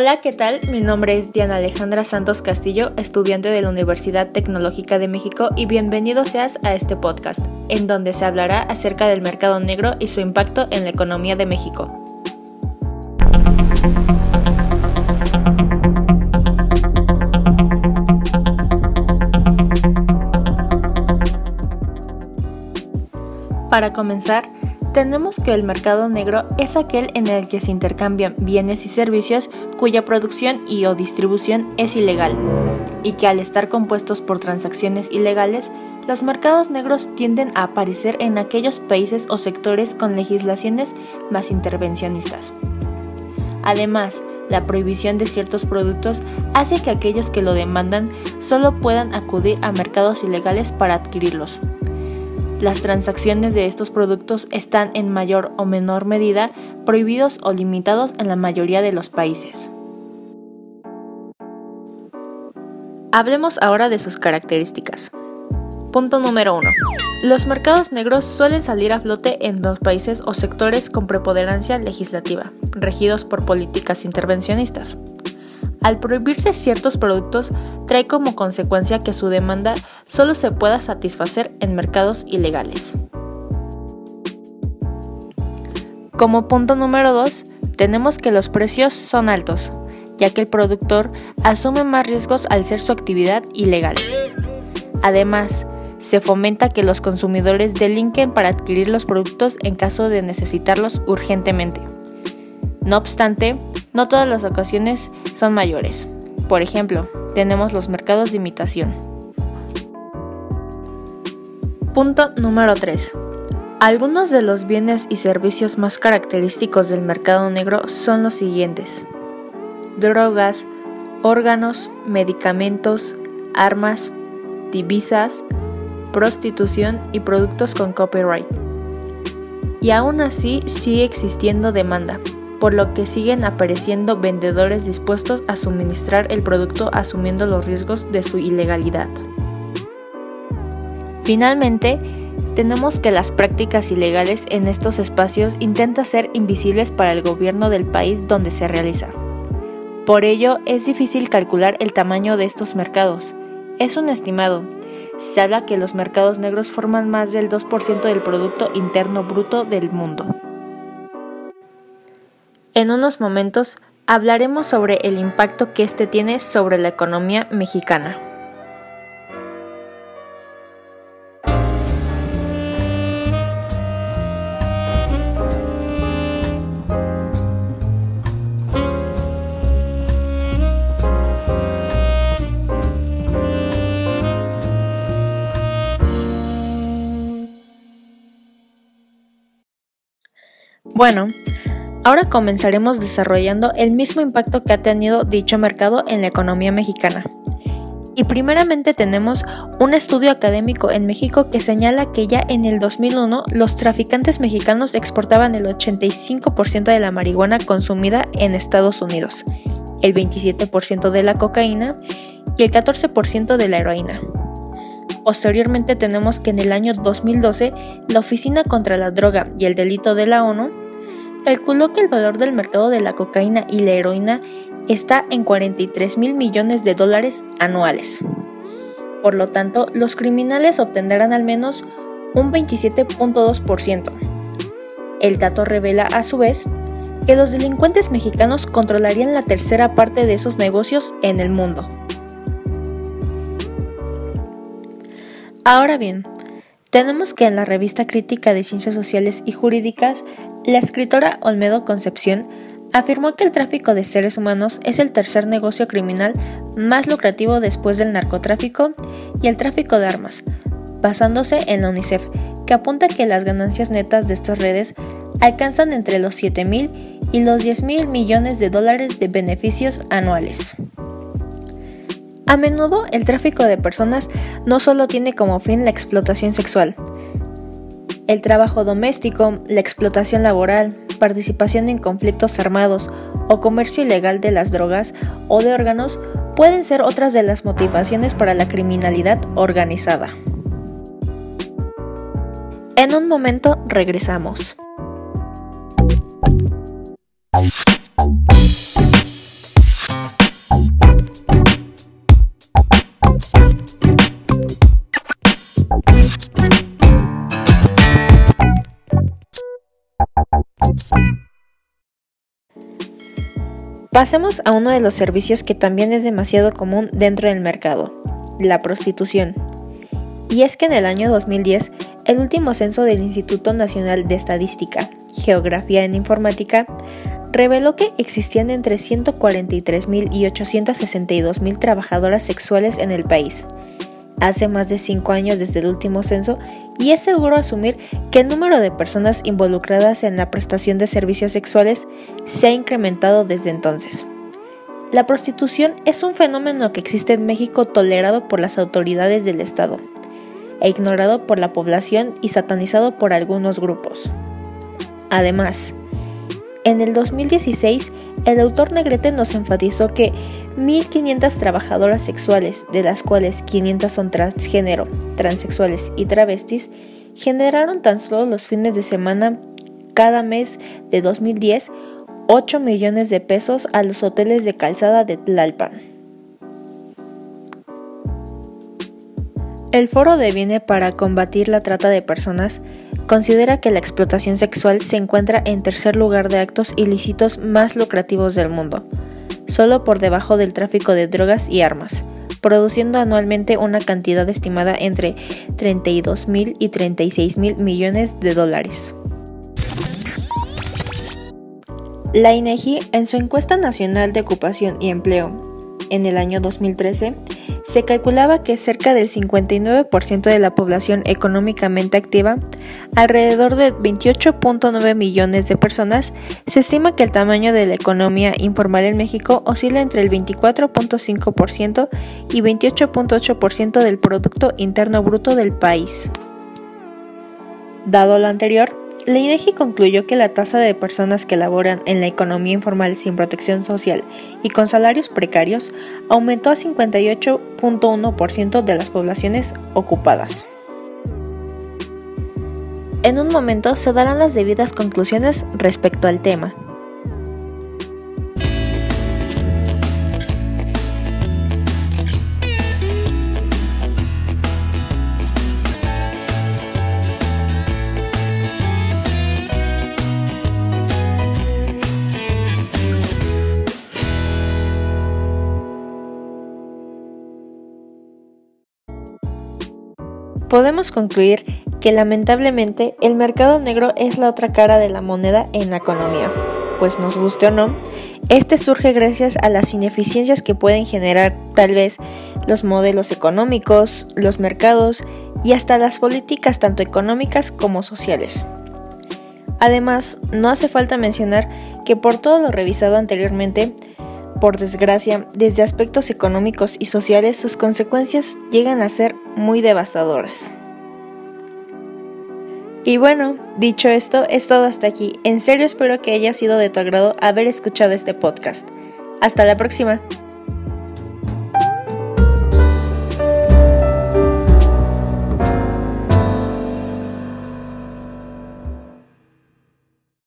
Hola, ¿qué tal? Mi nombre es Diana Alejandra Santos Castillo, estudiante de la Universidad Tecnológica de México y bienvenido seas a este podcast, en donde se hablará acerca del mercado negro y su impacto en la economía de México. Para comenzar, tenemos que el mercado negro es aquel en el que se intercambian bienes y servicios cuya producción y o distribución es ilegal, y que al estar compuestos por transacciones ilegales, los mercados negros tienden a aparecer en aquellos países o sectores con legislaciones más intervencionistas. Además, la prohibición de ciertos productos hace que aquellos que lo demandan solo puedan acudir a mercados ilegales para adquirirlos, las transacciones de estos productos están en mayor o menor medida prohibidos o limitados en la mayoría de los países. Hablemos ahora de sus características. Punto número 1. Los mercados negros suelen salir a flote en los países o sectores con preponderancia legislativa, regidos por políticas intervencionistas. Al prohibirse ciertos productos, trae como consecuencia que su demanda solo se pueda satisfacer en mercados ilegales. Como punto número 2, tenemos que los precios son altos, ya que el productor asume más riesgos al ser su actividad ilegal. Además, se fomenta que los consumidores delinquen para adquirir los productos en caso de necesitarlos urgentemente. No obstante, no todas las ocasiones son mayores. Por ejemplo, tenemos los mercados de imitación. Punto número 3. Algunos de los bienes y servicios más característicos del mercado negro son los siguientes. Drogas, órganos, medicamentos, armas, divisas, prostitución y productos con copyright. Y aún así sigue existiendo demanda, por lo que siguen apareciendo vendedores dispuestos a suministrar el producto asumiendo los riesgos de su ilegalidad. Finalmente, tenemos que las prácticas ilegales en estos espacios intentan ser invisibles para el gobierno del país donde se realiza. Por ello, es difícil calcular el tamaño de estos mercados. Es un estimado. Se habla que los mercados negros forman más del 2% del Producto Interno Bruto del mundo. En unos momentos hablaremos sobre el impacto que este tiene sobre la economía mexicana. Bueno, Ahora comenzaremos desarrollando el mismo impacto que ha tenido dicho mercado en la economía mexicana. Y primeramente tenemos un estudio académico en México que señala que ya en el 2001 los traficantes mexicanos exportaban el 85% de la marihuana consumida en Estados Unidos, el 27% de la cocaína y el 14% de la heroína. Posteriormente tenemos que en el año 2012 la Oficina contra la Droga y el Delito de la ONU calculó que el valor del mercado de la cocaína y la heroína está en 43 mil millones de dólares anuales. Por lo tanto, los criminales obtendrán al menos un 27.2%. El dato revela a su vez que los delincuentes mexicanos controlarían la tercera parte de esos negocios en el mundo. Ahora bien, tenemos que en la revista crítica de Ciencias Sociales y Jurídicas la escritora Olmedo Concepción afirmó que el tráfico de seres humanos es el tercer negocio criminal más lucrativo después del narcotráfico y el tráfico de armas, basándose en la UNICEF, que apunta que las ganancias netas de estas redes alcanzan entre los 7 mil y los 10 mil millones de dólares de beneficios anuales. A menudo el tráfico de personas no solo tiene como fin la explotación sexual, el trabajo doméstico, la explotación laboral, participación en conflictos armados o comercio ilegal de las drogas o de órganos pueden ser otras de las motivaciones para la criminalidad organizada. En un momento regresamos. Pasemos a uno de los servicios que también es demasiado común dentro del mercado, la prostitución. Y es que en el año 2010, el último censo del Instituto Nacional de Estadística, Geografía en Informática, reveló que existían entre 143.000 y 862.000 trabajadoras sexuales en el país. Hace más de 5 años desde el último censo y es seguro asumir que el número de personas involucradas en la prestación de servicios sexuales se ha incrementado desde entonces. La prostitución es un fenómeno que existe en México tolerado por las autoridades del Estado e ignorado por la población y satanizado por algunos grupos. Además, en el 2016, el autor Negrete nos enfatizó que 1.500 trabajadoras sexuales, de las cuales 500 son transgénero, transexuales y travestis, generaron tan solo los fines de semana cada mes de 2010 8 millones de pesos a los hoteles de calzada de Tlalpan. El Foro de Viene para combatir la trata de personas considera que la explotación sexual se encuentra en tercer lugar de actos ilícitos más lucrativos del mundo, solo por debajo del tráfico de drogas y armas, produciendo anualmente una cantidad estimada entre 32 mil y 36 mil millones de dólares. La INEGI, en su encuesta nacional de ocupación y empleo en el año 2013, se calculaba que cerca del 59% de la población económicamente activa, alrededor de 28.9 millones de personas, se estima que el tamaño de la economía informal en México oscila entre el 24.5% y 28.8% del Producto Interno Bruto del país. Dado lo anterior, la INEGI concluyó que la tasa de personas que laboran en la economía informal sin protección social y con salarios precarios aumentó a 58.1% de las poblaciones ocupadas. En un momento se darán las debidas conclusiones respecto al tema. Podemos concluir que lamentablemente el mercado negro es la otra cara de la moneda en la economía, pues nos guste o no, este surge gracias a las ineficiencias que pueden generar tal vez los modelos económicos, los mercados y hasta las políticas tanto económicas como sociales. Además, no hace falta mencionar que por todo lo revisado anteriormente, por desgracia, desde aspectos económicos y sociales sus consecuencias llegan a ser muy devastadoras. Y bueno, dicho esto, es todo hasta aquí. En serio espero que haya sido de tu agrado haber escuchado este podcast. Hasta la próxima.